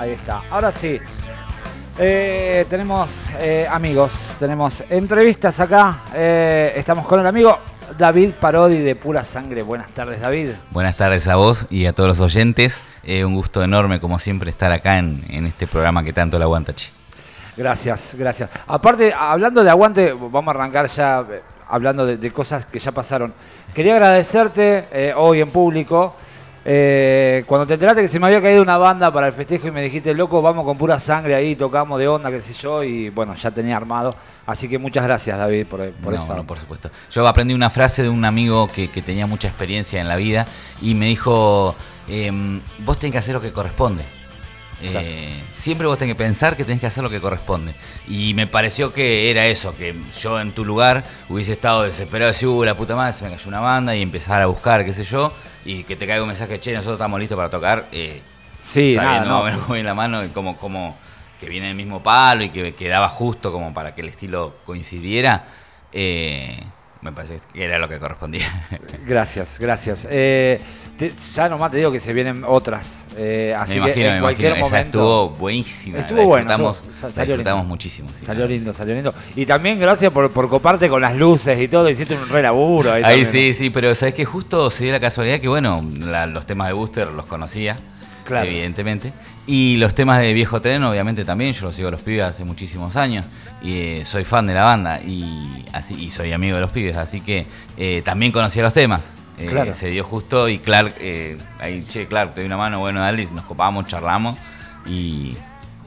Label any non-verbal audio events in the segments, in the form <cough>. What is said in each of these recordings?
Ahí está. Ahora sí. Eh, tenemos eh, amigos, tenemos entrevistas acá. Eh, estamos con el amigo David Parodi de Pura Sangre. Buenas tardes, David. Buenas tardes a vos y a todos los oyentes. un gusto enorme, como siempre, estar acá en, este programa que tanto le aguanta, Chi. Gracias, gracias. Aparte, hablando de aguante, vamos a arrancar ya hablando de, cosas que ya pasaron. Quería agradecerte hoy en público. Eh, cuando te enteraste que se me había caído una banda para el festejo y me dijiste, loco, vamos con pura sangre ahí, tocamos de onda, qué sé yo, y bueno, ya tenía armado. Así que muchas gracias, David, por, por eso. No, por supuesto. Yo aprendí una frase de un amigo que, tenía mucha experiencia en la vida y me dijo, em, vos tenés que hacer lo que corresponde. Eh, siempre vos tenés que pensar que tenés que hacer lo que corresponde. Y me pareció que era eso, que yo en tu lugar hubiese estado desesperado, decir, uh, la puta madre, se me cayó una banda y empezar a buscar, qué sé yo y que te caiga un mensaje, che, nosotros estamos listos para tocar, eh, sí, sabiendo nada, no. <laughs> en la mano y como, como que viene el mismo palo y que quedaba justo como para que el estilo coincidiera, eh, me parece que era lo que correspondía. Gracias, gracias. Eh, ya nomás te digo que se vienen otras. Eh, así me imagino, que en cualquier momento. estuvo buenísima. Estuvo bueno. Disfrutamos, muchísimo. salió lindo, salió lindo. Y también gracias por, por coparte con las luces y todo. Hiciste un re laburo. Ahí, sí, sí, pero sabes que justo se dio la casualidad que, bueno, los temas de Booster los conocía. Claro. Evidentemente. Y los temas de Viejo Tren, obviamente también. Yo los sigo a los pibes hace muchísimos años. Y eh, soy fan de la banda. Y, así, y soy amigo de los pibes. Así que eh, también conocía los temas. Eh, se dio justo y Clark, eh, ahí, che, Clark, te di una mano, bueno, dale, nos copamos, charlamos y,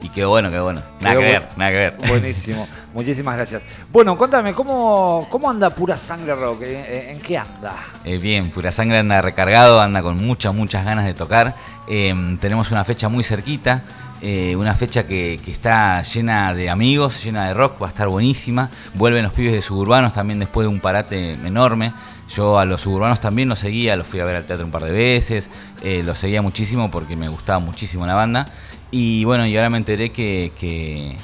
y qué bueno, qué bueno. Nada que ver, nada que ver. Buenísimo, <laughs> muchísimas gracias. Bueno, cuéntame, ¿cómo, cómo anda Pura Sangre Rock? ¿En, qué anda? Eh, bien, Pura Sangre anda recargado, anda con muchas, muchas ganas de tocar. Em, tenemos una fecha muy cerquita. Una fecha que, que, está llena de amigos, llena de rock, va a estar buenísima. Vuelven los pibes de suburbanos también después de un parate enorme. Yo a los suburbanos también los seguía, los fui a ver al teatro un par de veces, eh, los seguía muchísimo porque me gustaba muchísimo la banda. Y bueno, y ahora me enteré que,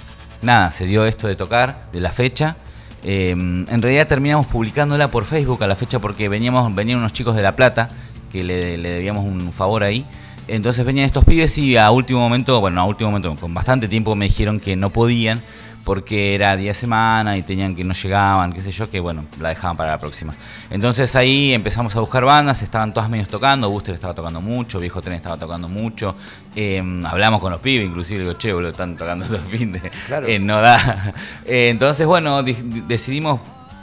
nada, se dio esto de tocar, de la fecha. Em, en realidad terminamos publicándola por Facebook a la fecha porque veníamos, venían unos chicos de La Plata que le, le debíamos un favor ahí. Entonces venían estos pibes y a último momento, bueno, a último momento, con bastante tiempo me dijeron que no podían porque era día de semana y tenían que no llegaban, qué sé yo, que bueno, la dejaban para la próxima. Entonces ahí empezamos a buscar bandas, estaban todas medios tocando, Booster estaba tocando mucho, Viejo Tren estaba tocando mucho, em, hablamos con los pibes, inclusive digo, che, boludo, están tocando todo el fin de... Claro. Eh, no da. <laughs> Eh, entonces, bueno, decidimos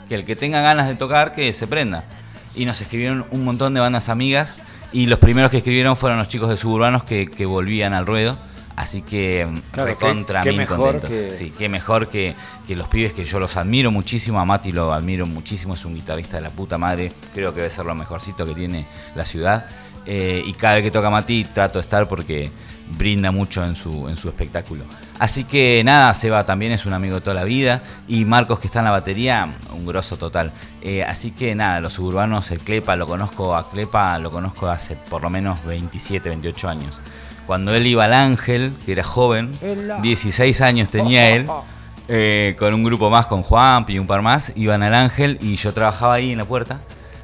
que el que tenga ganas de tocar, que se prenda. Y nos escribieron un montón de bandas amigas y los primeros que escribieron fueron los chicos de Suburbanos que, que volvían al ruedo Así que mm, recontra mil contentos. Sí, qué mejor que, los pibes que yo los admiro muchísimo. A Mati lo admiro muchísimo, es un guitarrista de la puta madre. Creo que debe ser lo mejorcito que tiene la ciudad. Eh, y cada vez que toca Mati trato de estar porque brinda mucho en su, en su espectáculo. Así que nada, Seba también es un amigo de toda la vida. Y Marcos, que está en la batería, un grosso total. Eh, así que nada, los suburbanos, el Clepa, lo conozco a Clepa, lo conozco hace por lo menos 27, 28 años cuando él iba al Ángel, que era joven, 16 años tenía él, <laughs> eh, con un grupo más, con Juan y un par más, iban al Ángel y yo trabajaba ahí en la puerta.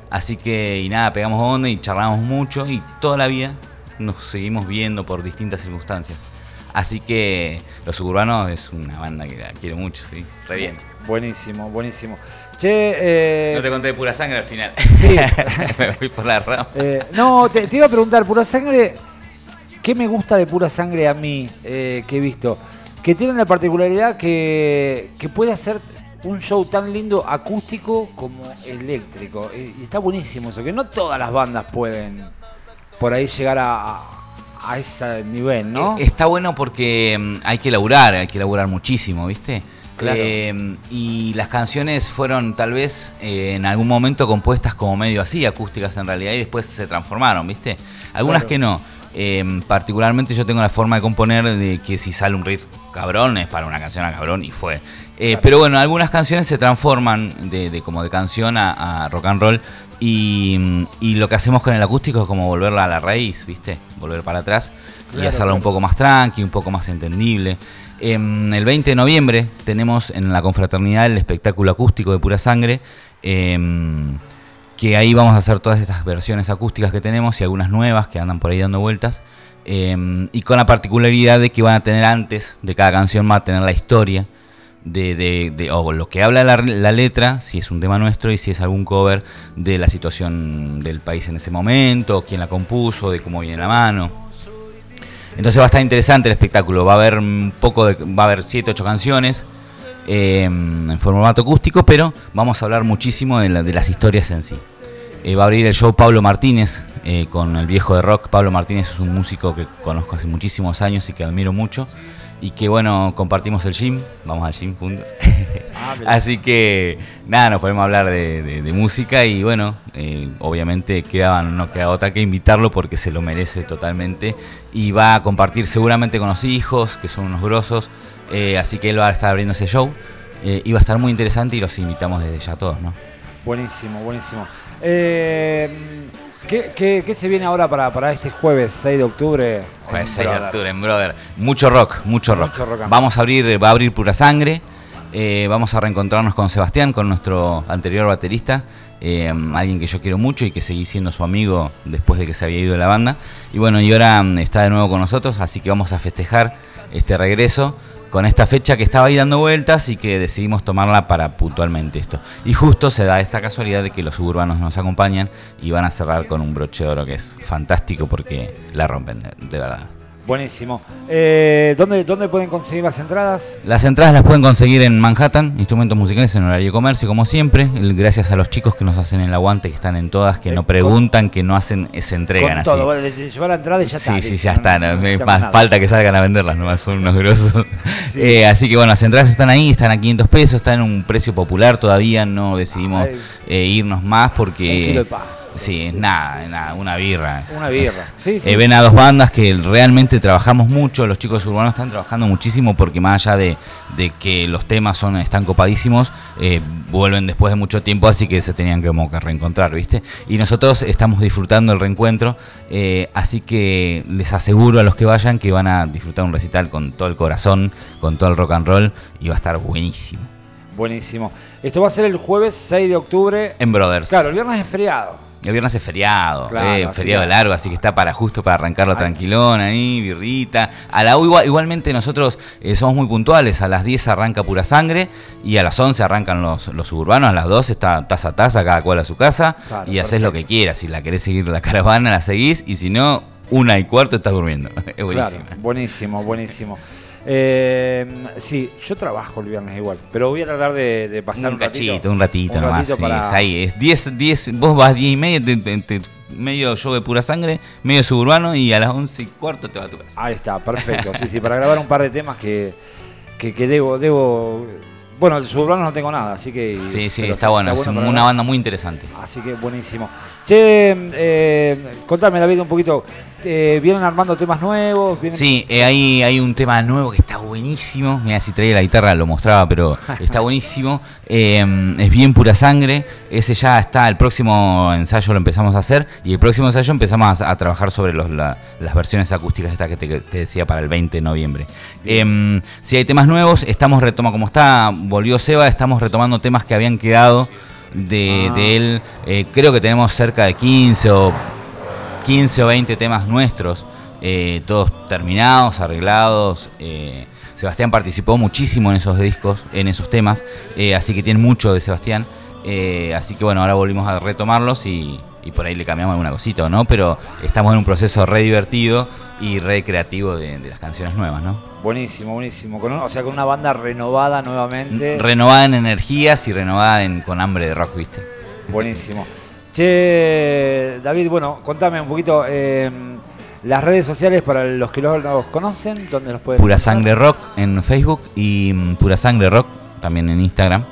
Así que, y nada, pegamos onda y charlamos mucho y toda la vida nos seguimos viendo por distintas circunstancias. Así que Los Suburbanos es una banda que la quiero mucho, ¿sí? Re bien. Buenísimo, buenísimo. Che, eh... No te conté de Pura Sangre al final. Sí. <laughs> Me fui por la rama. Eh, no, te, te, iba a preguntar, Pura Sangre ¿Qué me gusta de pura sangre a mí eh, que he visto? Que tiene la particularidad que, puede hacer un show tan lindo acústico como eléctrico. Y está buenísimo eso, que no todas las bandas pueden por ahí llegar a, ese nivel, ¿no? Eh, está bueno porque mm, hay que laburar, hay que laburar muchísimo, ¿viste? Claro. Eh, y las canciones fueron tal vez en algún momento compuestas como medio así, acústicas en realidad, y después se transformaron, ¿viste? Algunas que no. Em, particularmente yo tengo la forma de componer de que si sale un riff cabrón es para una canción a cabrón y fue. Eh, pero bueno, algunas canciones se transforman de, como de canción a, rock and roll y, lo que hacemos con el acústico es como volverla a la raíz, ¿viste? Volver para atrás y hacerla un poco más tranqui, un poco más entendible. Em, el 20 de noviembre tenemos en la confraternidad el espectáculo acústico de Pura Sangre. Em, que ahí vamos a hacer todas estas versiones acústicas que tenemos y algunas nuevas que andan por ahí dando vueltas. Em, y con la particularidad de que van a tener antes de cada canción, va a tener la historia de, de, o lo que habla la, letra, si es un tema nuestro y si es algún cover de la situación del país en ese momento, quién la compuso, de cómo viene la mano. Entonces va a estar interesante el espectáculo. Va a haber poco de, va a haber 7, 8 canciones em, en formato acústico, pero vamos a hablar muchísimo de, de las historias en sí. Eh, va a abrir el show Pablo Martínez eh, con el viejo de rock. Pablo Martínez es un músico que conozco hace muchísimos años y que admiro mucho. Y que bueno, compartimos el gym, vamos al gym juntos. <laughs> Ah, Así que nada, nos podemos hablar de, música y bueno, eh, obviamente queda, no queda otra que invitarlo porque se lo merece totalmente. Y va a compartir seguramente con los hijos, que son unos grosos. así que él va a estar abriendo ese show. y va a estar muy interesante y los invitamos desde ya a todos, ¿no? Buenísimo, buenísimo. Eh, ¿qué, se viene ahora para, este jueves 6 de octubre? Jueves 6 de octubre en Brother. Mucho rock, mucho rock. vamos a abrir, va a abrir Pura Sangre. Eh, vamos a reencontrarnos con Sebastián, con nuestro anterior baterista, eh, alguien que yo quiero mucho y que seguí siendo su amigo después de que se había ido de la banda. Y bueno, y ahora mm, está de nuevo con nosotros, así que vamos a festejar este regreso con esta fecha que estaba ahí dando vueltas y que decidimos tomarla para puntualmente esto. Y justo se da esta casualidad de que los suburbanos nos acompañan y van a cerrar con un broche de oro que es fantástico porque la rompen, de verdad. Buenísimo. Eh, ¿dónde, ¿Dónde pueden conseguir las entradas? Las entradas las pueden conseguir en Manhattan, instrumentos musicales en horario de comercio, como siempre. Gracias a los chicos que nos hacen el aguante, que están en todas, que no preguntan, que no hacen, se entregan así. Todo, llevar la entrada y ya está. Sí, sí, ya está. más falta que salgan a venderlas, nomás son unos grosos. <laughs> Eh, así que bueno, las entradas están ahí, están a 500 pesos, están en un precio popular. Todavía no decidimos eh, irnos más porque. Sí, es nada, nada, una birra. una birra. sí, sí. Eh, ven a dos bandas que realmente trabajamos mucho, los chicos urbanos están trabajando muchísimo porque más allá de, que los temas son están copadísimos, eh, vuelven después de mucho tiempo, así que se tenían que, como que reencontrar, ¿viste? Y nosotros estamos disfrutando el reencuentro, eh, así que les aseguro a los que vayan que van a disfrutar un recital con todo el corazón, con todo el rock and roll y va a estar buenísimo. Buenísimo. Esto va a ser el jueves 6 de octubre. En Brothers. Claro, el viernes es feriado. El viernes es feriado, eh, feriado largo, así que está para justo para arrancarlo tranquilón ahí, birrita. A la igual, igualmente nosotros eh, somos muy puntuales, a las 10 arranca pura sangre y a las 11 arrancan los, los suburbanos, a las 12 está taza a taza, cada cual a su casa y haces lo que quieras. Si la querés seguir la caravana, la seguís y si no, una y cuarto estás durmiendo. <laughs> es buenísimo. buenísimo, buenísimo. Eh, sí, yo trabajo el viernes igual, pero voy a tratar de, pasar un, cachito, un ratito nomás. es ahí, es 10, 10, vos vas 10 y media, medio show de pura sangre, medio suburbano y a las 11 y cuarto te vas a tu casa. Ahí está, perfecto. sí, sí, para grabar un par de temas que, que, que debo, debo bueno, el suburbano no tengo nada, así que. Sí, sí, está, bueno, es una banda muy interesante. Así que buenísimo. Che, eh, contame, David, un poquito. Eh, ¿Vienen armando temas nuevos? Sí, eh, hay, hay un tema nuevo que está buenísimo. Mira, si traía la guitarra lo mostraba, pero <laughs> está buenísimo. Em, es bien pura sangre. Ese ya está, el próximo ensayo lo empezamos a hacer. Y el próximo ensayo empezamos a, trabajar sobre las versiones acústicas esta que te, decía para el 20 de noviembre. Em, si hay temas nuevos, estamos retomando, como está, volvió Seba, estamos retomando temas que habían quedado de, ah. él. Eh, creo que tenemos cerca de 15 o 15 o 20 temas nuestros, eh, todos terminados, arreglados. Eh, Sebastián participó muchísimo en esos discos, en esos temas, así que tiene mucho de Sebastián. así que bueno, ahora volvimos a retomarlos y, por ahí le cambiamos alguna cosita, ¿no? Pero estamos en un proceso re divertido y recreativo de, de las canciones nuevas, ¿no? Buenísimo, buenísimo. Con o sea, con una banda renovada nuevamente. Renovada en energías y renovada en, con hambre de rock, ¿viste? Buenísimo. Che, David, bueno, contame un poquito em, las redes sociales para los que los, conocen, ¿dónde los pueden Pura Sangre Rock en Facebook y mm, Pura Sangre Rock también en Instagram.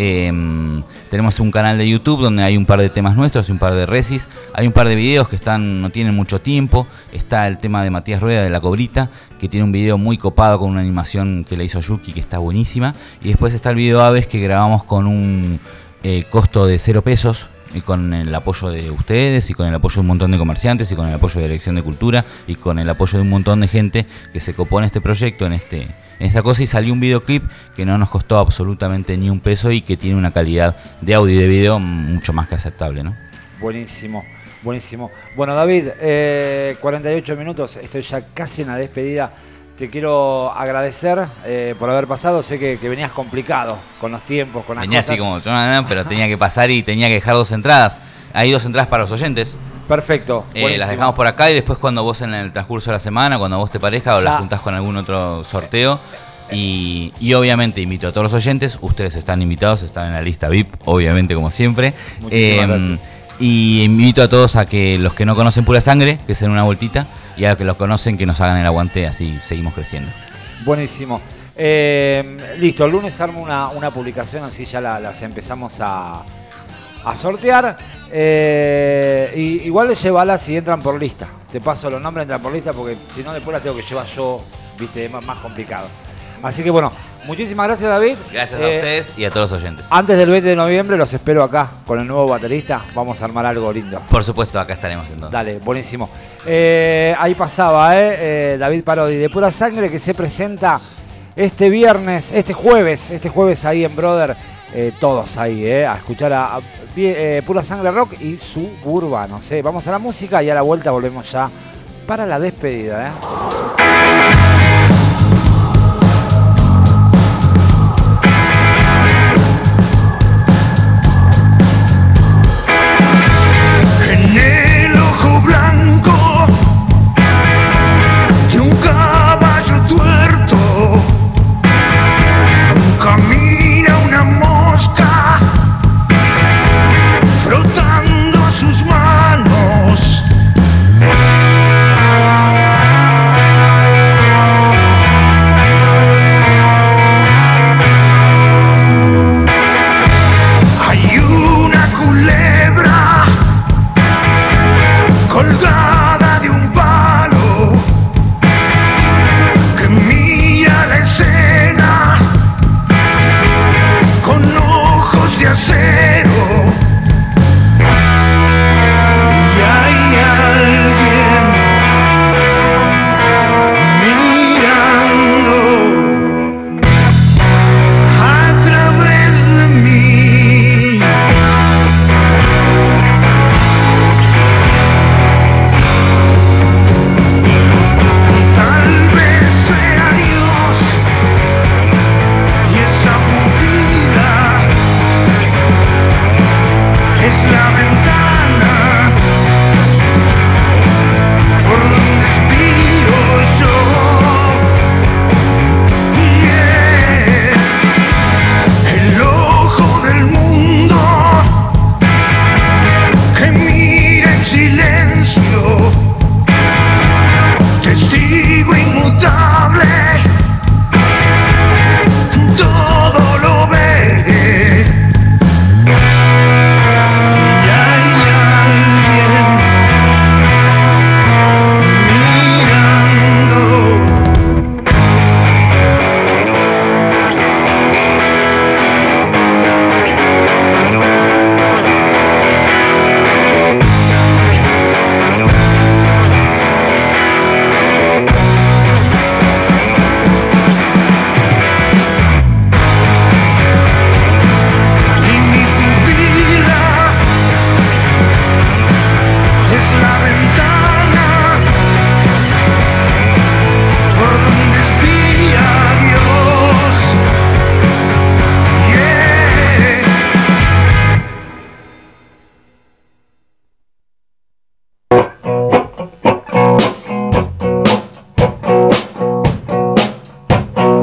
Em, tenemos un canal de YouTube donde hay un par de temas nuestros y un par de resis. Hay un par de videos que están no tienen mucho tiempo. Está el tema de Matías Rueda de La Cobrita, que tiene un video muy copado con una animación que le hizo Yuki, que está buenísima. Y después está el video Aves que grabamos con un eh, costo de cero pesos y con el apoyo de ustedes y con el apoyo de un montón de comerciantes y con el apoyo de la Dirección de Cultura y con el apoyo de un montón de gente que se copó en este proyecto, en este en esta cosa y salió un videoclip que no nos costó absolutamente ni un peso y que tiene una calidad de audio y de video mucho más que aceptable, ¿no? Buenísimo. Buenísimo. Bueno, David, eh, 48 minutos, estoy ya casi en la despedida. Te quiero agradecer eh, por haber pasado. Sé que, que venías complicado con los tiempos, con las Venía cosas. así como, yo, no, no, pero tenía que pasar y tenía que dejar dos entradas. Hay dos entradas para los oyentes. Perfecto. Eh, las dejamos por acá y después cuando vos en el transcurso de la semana, cuando vos te parezca o Ya. las juntás con algún otro sorteo. Y, y obviamente invito a todos los oyentes, ustedes están invitados, están en la lista VIP, obviamente como siempre. Muchísimas Em, gracias. Y invito a todos a que los que no conocen pura sangre, que se den una vueltita, y a los que los conocen, que nos hagan el aguante, así seguimos creciendo. Buenísimo. Eh, listo, el lunes armo una, una publicación, así ya la- las empezamos a, a sortear. Eh, y, igual llévalas si entran por lista. Te paso los nombres, entran por lista, porque si no después las tengo que llevar yo, viste, es más, más complicado. Así que bueno, muchísimas gracias David. Gracias a Eh, ustedes y a todos los oyentes. Antes del 20 de noviembre los espero acá con el nuevo baterista. Vamos a armar algo lindo. Por supuesto, acá estaremos entonces. Dale, buenísimo. Eh, ahí pasaba, eh, eh, David Parodi, de Pura Sangre, que se presenta este viernes, este jueves, este jueves ahí en Brother, todos ahí, eh, a escuchar a, a- Pura Sangre Rock y Suburbanos. Eh. Vamos a la música y a la vuelta volvemos ya para la despedida.